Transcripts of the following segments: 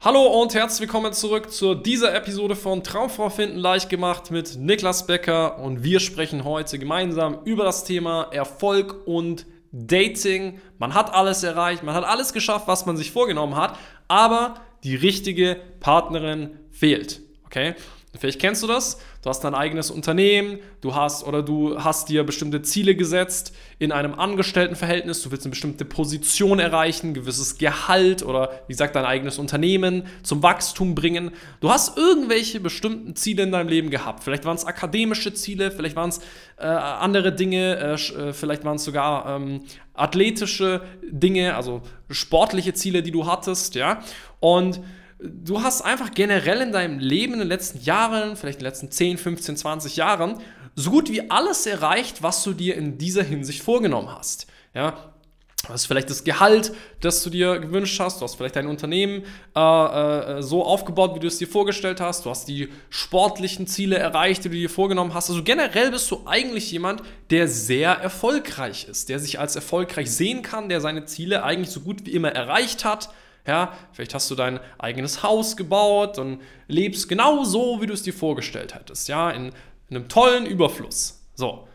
Hallo und herzlich willkommen zurück zu dieser Episode von Traumfrau finden leicht gemacht mit Niklas Becker und wir sprechen heute gemeinsam über das Thema Erfolg und Dating. Man hat alles erreicht, man hat alles geschafft, was man sich vorgenommen hat, aber die richtige Partnerin fehlt. Okay? Vielleicht kennst du das. Du hast dein eigenes Unternehmen, du hast oder du hast dir bestimmte Ziele gesetzt in einem Angestelltenverhältnis, du willst eine bestimmte Position erreichen, gewisses Gehalt oder wie gesagt dein eigenes Unternehmen zum Wachstum bringen. Du hast irgendwelche bestimmten Ziele in deinem Leben gehabt. Vielleicht waren es akademische Ziele, vielleicht waren es äh, andere Dinge, äh, äh, vielleicht waren es sogar ähm, athletische Dinge, also sportliche Ziele, die du hattest, ja. Und du hast einfach generell in deinem Leben in den letzten Jahren, vielleicht in den letzten 10, 15, 20 Jahren, so gut wie alles erreicht, was du dir in dieser Hinsicht vorgenommen hast. Ja, Du hast vielleicht das Gehalt, das du dir gewünscht hast. Du hast vielleicht dein Unternehmen äh, äh, so aufgebaut, wie du es dir vorgestellt hast. Du hast die sportlichen Ziele erreicht, die du dir vorgenommen hast. Also generell bist du eigentlich jemand, der sehr erfolgreich ist, der sich als erfolgreich sehen kann, der seine Ziele eigentlich so gut wie immer erreicht hat. Ja, vielleicht hast du dein eigenes Haus gebaut und lebst genau so, wie du es dir vorgestellt hättest. Ja, in, in einem tollen Überfluss. So.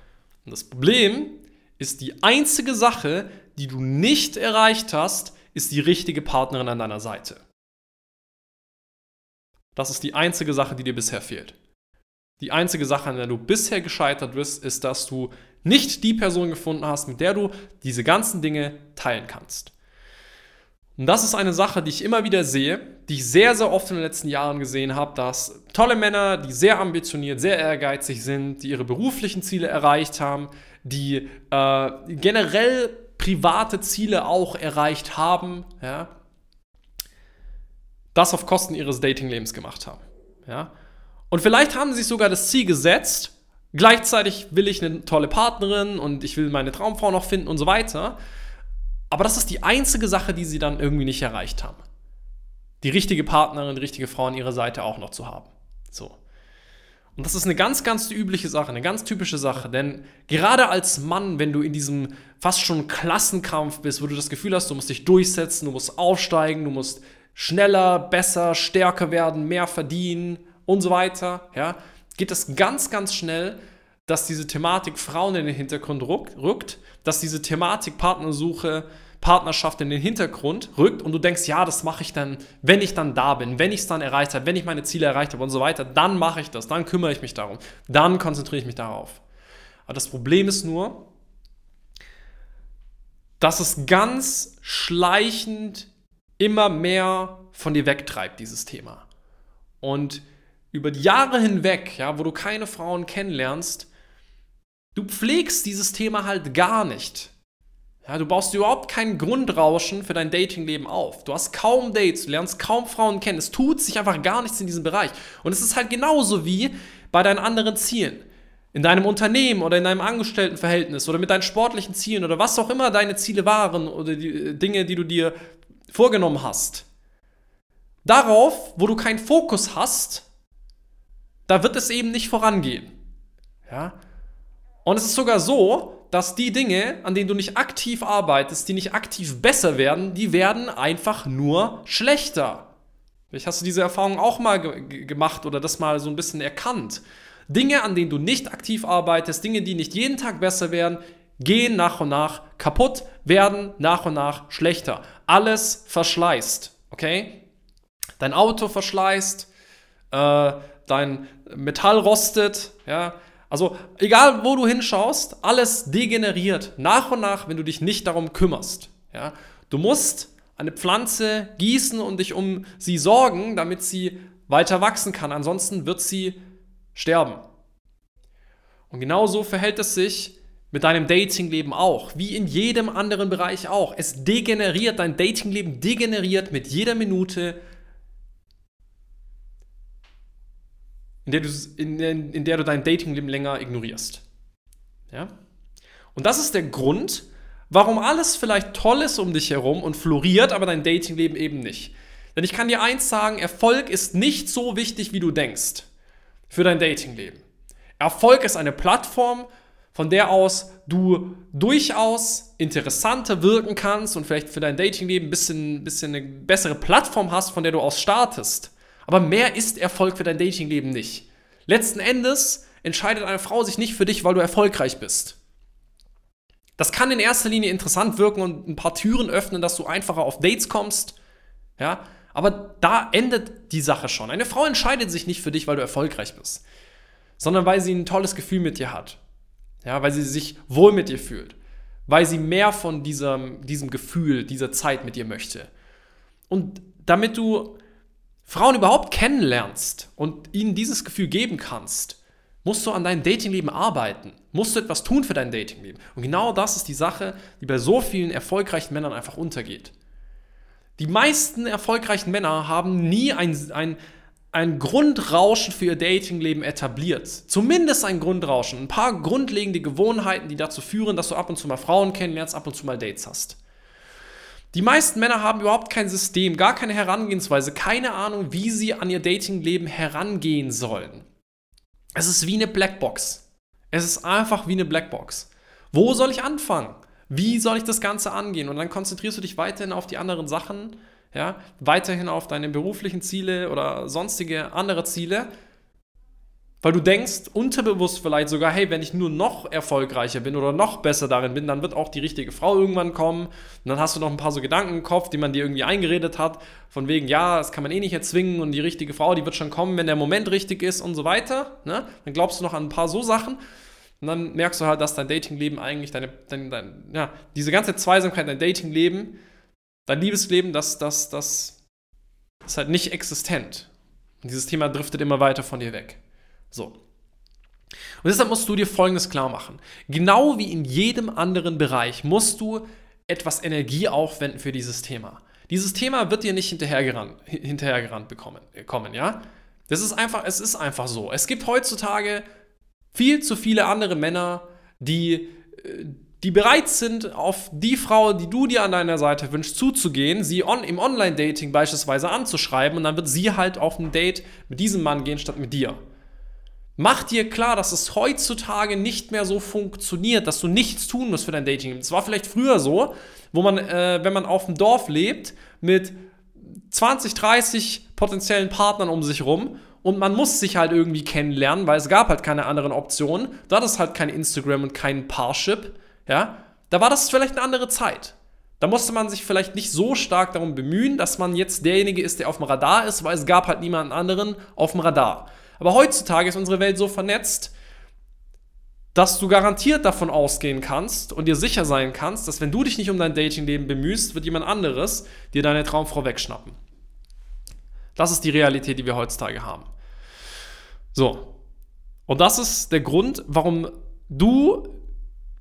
Und das Problem ist, die einzige Sache, die du nicht erreicht hast, ist die richtige Partnerin an deiner Seite. Das ist die einzige Sache, die dir bisher fehlt. Die einzige Sache, an der du bisher gescheitert bist, ist, dass du nicht die Person gefunden hast, mit der du diese ganzen Dinge teilen kannst. Und das ist eine Sache, die ich immer wieder sehe, die ich sehr, sehr oft in den letzten Jahren gesehen habe, dass tolle Männer, die sehr ambitioniert, sehr ehrgeizig sind, die ihre beruflichen Ziele erreicht haben, die äh, generell private Ziele auch erreicht haben, ja, das auf Kosten ihres Datinglebens gemacht haben. Ja. Und vielleicht haben sie sogar das Ziel gesetzt, gleichzeitig will ich eine tolle Partnerin und ich will meine Traumfrau noch finden und so weiter. Aber das ist die einzige Sache, die sie dann irgendwie nicht erreicht haben. Die richtige Partnerin, die richtige Frau an ihrer Seite auch noch zu haben. So. Und das ist eine ganz, ganz übliche Sache, eine ganz typische Sache. Denn gerade als Mann, wenn du in diesem fast schon Klassenkampf bist, wo du das Gefühl hast, du musst dich durchsetzen, du musst aufsteigen, du musst schneller, besser, stärker werden, mehr verdienen und so weiter, ja, geht es ganz, ganz schnell, dass diese Thematik Frauen in den Hintergrund rückt, dass diese Thematik Partnersuche, Partnerschaft in den Hintergrund rückt und du denkst, ja, das mache ich dann, wenn ich dann da bin, wenn ich es dann erreicht habe, wenn ich meine Ziele erreicht habe und so weiter, dann mache ich das, dann kümmere ich mich darum, dann konzentriere ich mich darauf. Aber das Problem ist nur, dass es ganz schleichend immer mehr von dir wegtreibt, dieses Thema. Und über die Jahre hinweg, ja, wo du keine Frauen kennenlernst, du pflegst dieses Thema halt gar nicht. Ja, du baust überhaupt kein Grundrauschen für dein Datingleben auf. Du hast kaum Dates, du lernst kaum Frauen kennen. Es tut sich einfach gar nichts in diesem Bereich. Und es ist halt genauso wie bei deinen anderen Zielen. In deinem Unternehmen oder in deinem Angestelltenverhältnis oder mit deinen sportlichen Zielen oder was auch immer deine Ziele waren oder die äh, Dinge, die du dir vorgenommen hast. Darauf, wo du keinen Fokus hast, da wird es eben nicht vorangehen. Ja? Und es ist sogar so, dass die Dinge, an denen du nicht aktiv arbeitest, die nicht aktiv besser werden, die werden einfach nur schlechter. Vielleicht hast du diese Erfahrung auch mal ge gemacht oder das mal so ein bisschen erkannt. Dinge, an denen du nicht aktiv arbeitest, Dinge, die nicht jeden Tag besser werden, gehen nach und nach kaputt, werden nach und nach schlechter. Alles verschleißt, okay? Dein Auto verschleißt, äh, dein Metall rostet, ja, also egal, wo du hinschaust, alles degeneriert nach und nach, wenn du dich nicht darum kümmerst. Ja? Du musst eine Pflanze gießen und dich um sie sorgen, damit sie weiter wachsen kann. Ansonsten wird sie sterben. Und genauso verhält es sich mit deinem Datingleben auch, wie in jedem anderen Bereich auch. Es degeneriert, dein Datingleben degeneriert mit jeder Minute, in der du, in, in der du dein Datingleben länger ignorierst. Ja? Und das ist der Grund, warum alles vielleicht toll ist um dich herum und floriert, aber dein Datingleben eben nicht. Denn ich kann dir eins sagen, Erfolg ist nicht so wichtig, wie du denkst für dein Datingleben. Erfolg ist eine Plattform, von der aus du durchaus interessanter wirken kannst und vielleicht für dein Datingleben ein bisschen, bisschen eine bessere Plattform hast, von der du aus startest. Aber mehr ist Erfolg für dein Datingleben nicht. Letzten Endes entscheidet eine Frau sich nicht für dich, weil du erfolgreich bist. Das kann in erster Linie interessant wirken und ein paar Türen öffnen, dass du einfacher auf Dates kommst. Ja, aber da endet die Sache schon. Eine Frau entscheidet sich nicht für dich, weil du erfolgreich bist, sondern weil sie ein tolles Gefühl mit dir hat. Ja, weil sie sich wohl mit dir fühlt. Weil sie mehr von diesem, diesem Gefühl, dieser Zeit mit dir möchte. Und damit du Frauen überhaupt kennenlernst und ihnen dieses Gefühl geben kannst, musst du an deinem Datingleben arbeiten. Musst du etwas tun für dein Datingleben. Und genau das ist die Sache, die bei so vielen erfolgreichen Männern einfach untergeht. Die meisten erfolgreichen Männer haben nie ein, ein, ein Grundrauschen für ihr Datingleben etabliert. Zumindest ein Grundrauschen. Ein paar grundlegende Gewohnheiten, die dazu führen, dass du ab und zu mal Frauen kennenlernst, ab und zu mal Dates hast. Die meisten Männer haben überhaupt kein System, gar keine Herangehensweise, keine Ahnung, wie sie an ihr Datingleben herangehen sollen. Es ist wie eine Blackbox. Es ist einfach wie eine Blackbox. Wo soll ich anfangen? Wie soll ich das Ganze angehen? Und dann konzentrierst du dich weiterhin auf die anderen Sachen ja, weiterhin auf deine beruflichen Ziele oder sonstige andere Ziele, weil du denkst, unterbewusst vielleicht sogar, hey, wenn ich nur noch erfolgreicher bin oder noch besser darin bin, dann wird auch die richtige Frau irgendwann kommen. Und dann hast du noch ein paar so Gedanken im Kopf, die man dir irgendwie eingeredet hat, von wegen, ja, das kann man eh nicht erzwingen und die richtige Frau, die wird schon kommen, wenn der Moment richtig ist und so weiter. Ne? Dann glaubst du noch an ein paar so Sachen. Und dann merkst du halt, dass dein Datingleben eigentlich deine, dein, dein, ja, diese ganze Zweisamkeit, dein Datingleben dein Liebesleben, das, das, das ist halt nicht existent. Und dieses Thema driftet immer weiter von dir weg. So. Und deshalb musst du dir Folgendes klar machen. Genau wie in jedem anderen Bereich musst du etwas Energie aufwenden für dieses Thema. Dieses Thema wird dir nicht hinterhergerannt, hinterhergerannt bekommen, äh, kommen, ja? Das ist einfach, es ist einfach so. Es gibt heutzutage viel zu viele andere Männer, die, äh, die bereit sind, auf die Frau, die du dir an deiner Seite wünschst, zuzugehen, sie on, im Online-Dating beispielsweise anzuschreiben und dann wird sie halt auf ein Date mit diesem Mann gehen statt mit dir. Mach dir klar, dass es heutzutage nicht mehr so funktioniert, dass du nichts tun musst für dein Dating. Es war vielleicht früher so, wo man, äh, wenn man auf dem Dorf lebt, mit 20, 30 potenziellen Partnern um sich rum und man muss sich halt irgendwie kennenlernen, weil es gab halt keine anderen Optionen. Da hat es halt kein Instagram und kein Parship ja, da war das vielleicht eine andere Zeit. Da musste man sich vielleicht nicht so stark darum bemühen, dass man jetzt derjenige ist, der auf dem Radar ist, weil es gab halt niemanden anderen auf dem Radar. Aber heutzutage ist unsere Welt so vernetzt, dass du garantiert davon ausgehen kannst und dir sicher sein kannst, dass wenn du dich nicht um dein Datingleben bemühst, wird jemand anderes dir deine Traumfrau wegschnappen. Das ist die Realität, die wir heutzutage haben. So. Und das ist der Grund, warum du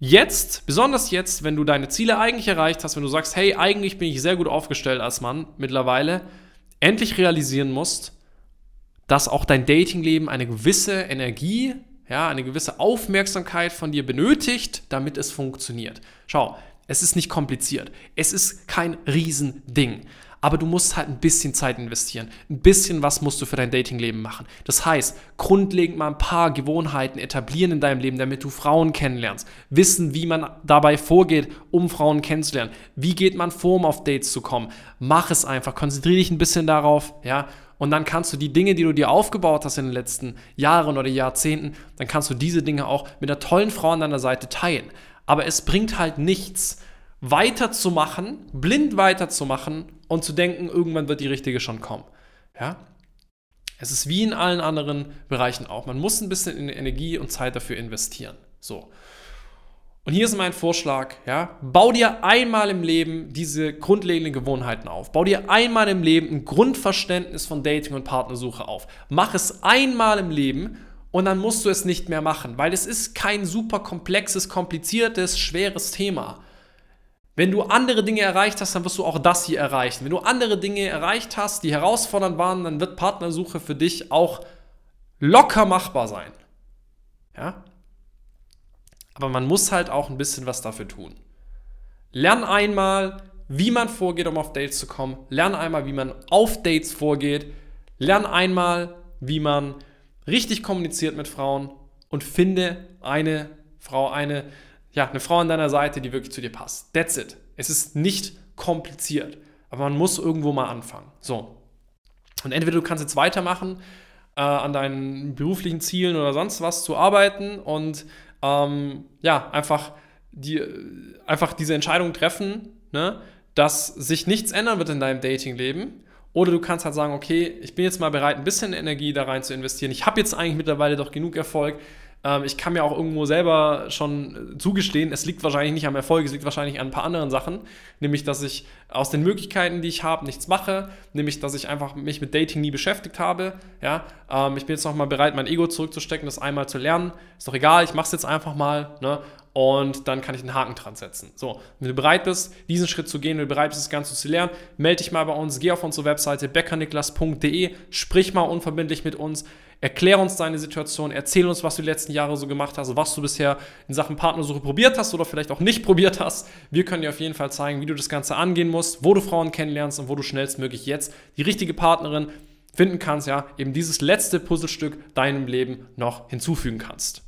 Jetzt, besonders jetzt, wenn du deine Ziele eigentlich erreicht hast, wenn du sagst, hey, eigentlich bin ich sehr gut aufgestellt als Mann mittlerweile, endlich realisieren musst, dass auch dein Datingleben eine gewisse Energie, ja, eine gewisse Aufmerksamkeit von dir benötigt, damit es funktioniert. Schau, es ist nicht kompliziert. Es ist kein Riesending aber du musst halt ein bisschen Zeit investieren. Ein bisschen was musst du für dein Datingleben machen. Das heißt, grundlegend mal ein paar Gewohnheiten etablieren in deinem Leben, damit du Frauen kennenlernst. Wissen, wie man dabei vorgeht, um Frauen kennenzulernen. Wie geht man vor, um auf Dates zu kommen? Mach es einfach. Konzentriere dich ein bisschen darauf, ja. Und dann kannst du die Dinge, die du dir aufgebaut hast in den letzten Jahren oder Jahrzehnten, dann kannst du diese Dinge auch mit einer tollen Frau an deiner Seite teilen. Aber es bringt halt nichts, weiterzumachen, blind weiterzumachen und zu denken, irgendwann wird die richtige schon kommen. Ja? Es ist wie in allen anderen Bereichen auch. Man muss ein bisschen in Energie und Zeit dafür investieren. So. Und hier ist mein Vorschlag, ja, bau dir einmal im Leben diese grundlegenden Gewohnheiten auf. Bau dir einmal im Leben ein Grundverständnis von Dating und Partnersuche auf. Mach es einmal im Leben und dann musst du es nicht mehr machen, weil es ist kein super komplexes, kompliziertes, schweres Thema. Wenn du andere Dinge erreicht hast, dann wirst du auch das hier erreichen. Wenn du andere Dinge erreicht hast, die herausfordernd waren, dann wird Partnersuche für dich auch locker machbar sein. Ja? Aber man muss halt auch ein bisschen was dafür tun. Lern einmal, wie man vorgeht, um auf Dates zu kommen. Lern einmal, wie man auf Dates vorgeht. Lern einmal, wie man richtig kommuniziert mit Frauen und finde eine Frau, eine, ja, eine Frau an deiner Seite, die wirklich zu dir passt. That's it. Es ist nicht kompliziert, aber man muss irgendwo mal anfangen. So. Und entweder du kannst jetzt weitermachen, äh, an deinen beruflichen Zielen oder sonst was zu arbeiten und ähm, ja, einfach, die, einfach diese Entscheidung treffen, ne, dass sich nichts ändern wird in deinem Datingleben. Oder du kannst halt sagen, okay, ich bin jetzt mal bereit, ein bisschen Energie da rein zu investieren. Ich habe jetzt eigentlich mittlerweile doch genug Erfolg. Ähm, ich kann mir auch irgendwo selber schon zugestehen, es liegt wahrscheinlich nicht am Erfolg, es liegt wahrscheinlich an ein paar anderen Sachen. Nämlich, dass ich aus den Möglichkeiten, die ich habe, nichts mache. Nämlich, dass ich einfach mich mit Dating nie beschäftigt habe. Ja? Ähm, ich bin jetzt nochmal bereit, mein Ego zurückzustecken, das einmal zu lernen. Ist doch egal, ich mache es jetzt einfach mal. Ne? Und dann kann ich einen Haken dran setzen. So, wenn du bereit bist, diesen Schritt zu gehen, wenn du bereit bist, das Ganze zu lernen, melde dich mal bei uns, geh auf unsere Webseite beckerniklas.de, sprich mal unverbindlich mit uns, erklär uns deine Situation, erzähl uns, was du die letzten Jahre so gemacht hast, was du bisher in Sachen Partnersuche probiert hast oder vielleicht auch nicht probiert hast. Wir können dir auf jeden Fall zeigen, wie du das Ganze angehen musst, wo du Frauen kennenlernst und wo du schnellstmöglich jetzt die richtige Partnerin finden kannst, ja, eben dieses letzte Puzzlestück deinem Leben noch hinzufügen kannst.